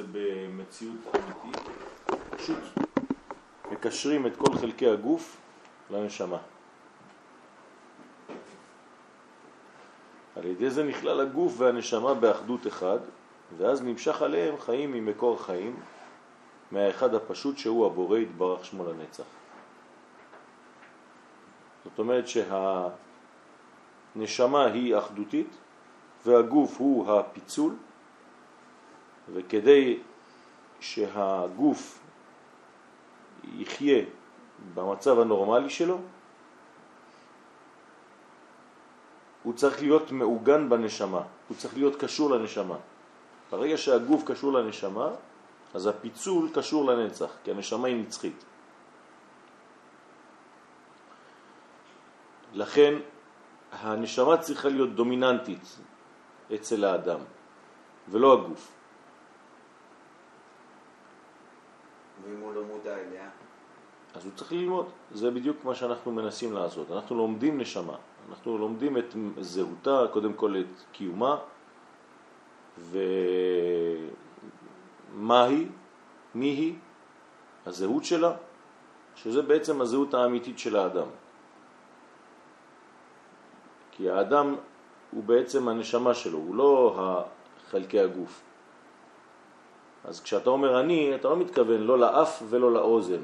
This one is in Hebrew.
זה במציאות אמיתית, פשוט מקשרים את כל חלקי הגוף לנשמה. על ידי זה נכלל הגוף והנשמה באחדות אחד, ואז נמשך עליהם חיים ממקור חיים, מהאחד הפשוט שהוא הבורא יתברך שמו לנצח. זאת אומרת שהנשמה היא אחדותית והגוף הוא הפיצול, וכדי שהגוף יחיה במצב הנורמלי שלו, הוא צריך להיות מעוגן בנשמה, הוא צריך להיות קשור לנשמה. ברגע שהגוף קשור לנשמה, אז הפיצול קשור לנצח, כי הנשמה היא נצחית. לכן הנשמה צריכה להיות דומיננטית אצל האדם, ולא הגוף. ואם הוא לא מודע אליה? אז הוא צריך ללמוד, זה בדיוק מה שאנחנו מנסים לעשות. אנחנו לומדים נשמה, אנחנו לומדים את זהותה, קודם כל את קיומה, ומה היא, מי היא, הזהות שלה, שזה בעצם הזהות האמיתית של האדם. כי האדם הוא בעצם הנשמה שלו, הוא לא חלקי הגוף. אז כשאתה אומר אני, אתה לא מתכוון לא לאף ולא לאוזן,